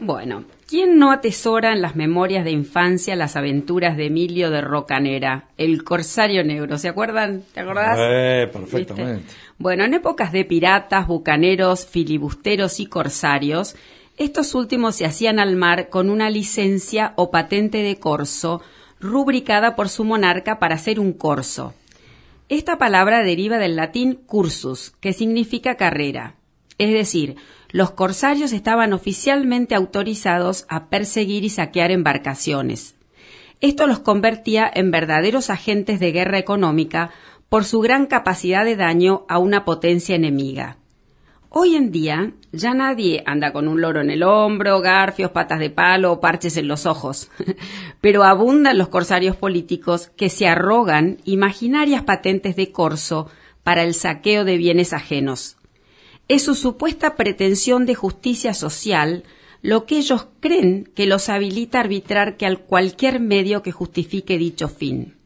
Bueno, ¿quién no atesora en las memorias de infancia las aventuras de Emilio de Rocanera, el corsario negro? ¿Se acuerdan? ¿Te acordás? Eh, perfectamente. Bueno, en épocas de piratas, bucaneros, filibusteros y corsarios, estos últimos se hacían al mar con una licencia o patente de corso rubricada por su monarca para ser un corso. Esta palabra deriva del latín cursus, que significa carrera. Es decir, los corsarios estaban oficialmente autorizados a perseguir y saquear embarcaciones. Esto los convertía en verdaderos agentes de guerra económica por su gran capacidad de daño a una potencia enemiga. Hoy en día ya nadie anda con un loro en el hombro, garfios, patas de palo o parches en los ojos, pero abundan los corsarios políticos que se arrogan imaginarias patentes de corso para el saqueo de bienes ajenos. Es su supuesta pretensión de justicia social lo que ellos creen que los habilita a arbitrar que al cualquier medio que justifique dicho fin.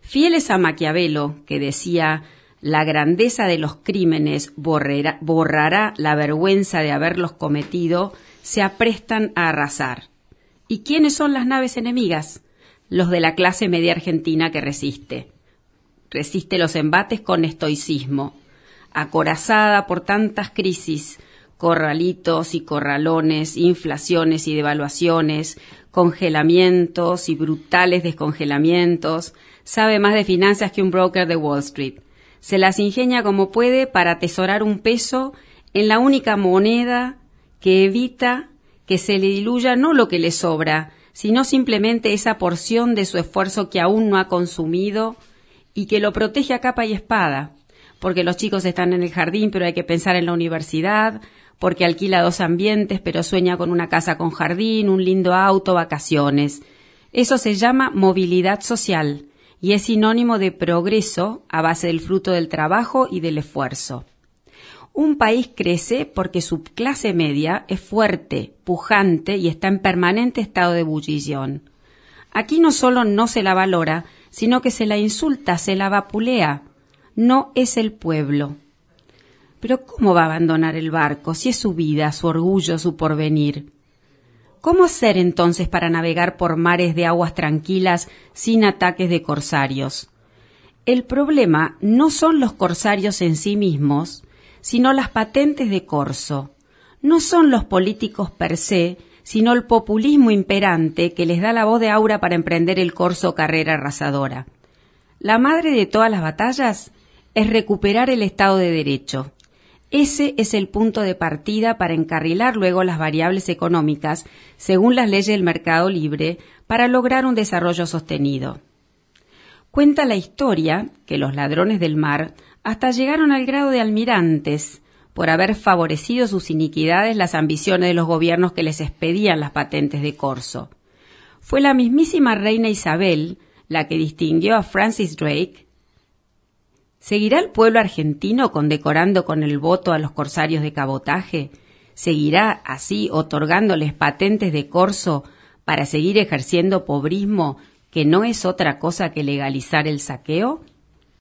Fieles a Maquiavelo, que decía la grandeza de los crímenes borrará la vergüenza de haberlos cometido, se aprestan a arrasar. ¿Y quiénes son las naves enemigas? Los de la clase media argentina que resiste. Resiste los embates con estoicismo, acorazada por tantas crisis, corralitos y corralones, inflaciones y devaluaciones, congelamientos y brutales descongelamientos, sabe más de finanzas que un broker de Wall Street. Se las ingenia como puede para atesorar un peso en la única moneda que evita que se le diluya no lo que le sobra, sino simplemente esa porción de su esfuerzo que aún no ha consumido y que lo protege a capa y espada, porque los chicos están en el jardín pero hay que pensar en la universidad, porque alquila dos ambientes pero sueña con una casa con jardín, un lindo auto, vacaciones. Eso se llama movilidad social y es sinónimo de progreso a base del fruto del trabajo y del esfuerzo. Un país crece porque su clase media es fuerte, pujante y está en permanente estado de ebullición. Aquí no solo no se la valora, sino que se la insulta, se la vapulea. No es el pueblo. Pero ¿cómo va a abandonar el barco si es su vida, su orgullo, su porvenir? ¿Cómo hacer entonces para navegar por mares de aguas tranquilas sin ataques de corsarios? El problema no son los corsarios en sí mismos, sino las patentes de corso. No son los políticos per se, sino el populismo imperante que les da la voz de aura para emprender el corso carrera arrasadora. La madre de todas las batallas es recuperar el Estado de Derecho, ese es el punto de partida para encarrilar luego las variables económicas según las leyes del mercado libre para lograr un desarrollo sostenido. Cuenta la historia que los ladrones del mar hasta llegaron al grado de almirantes por haber favorecido sus iniquidades las ambiciones de los gobiernos que les expedían las patentes de corso. Fue la mismísima reina Isabel la que distinguió a Francis Drake ¿Seguirá el pueblo argentino condecorando con el voto a los corsarios de cabotaje? ¿Seguirá así otorgándoles patentes de corso para seguir ejerciendo pobrismo que no es otra cosa que legalizar el saqueo?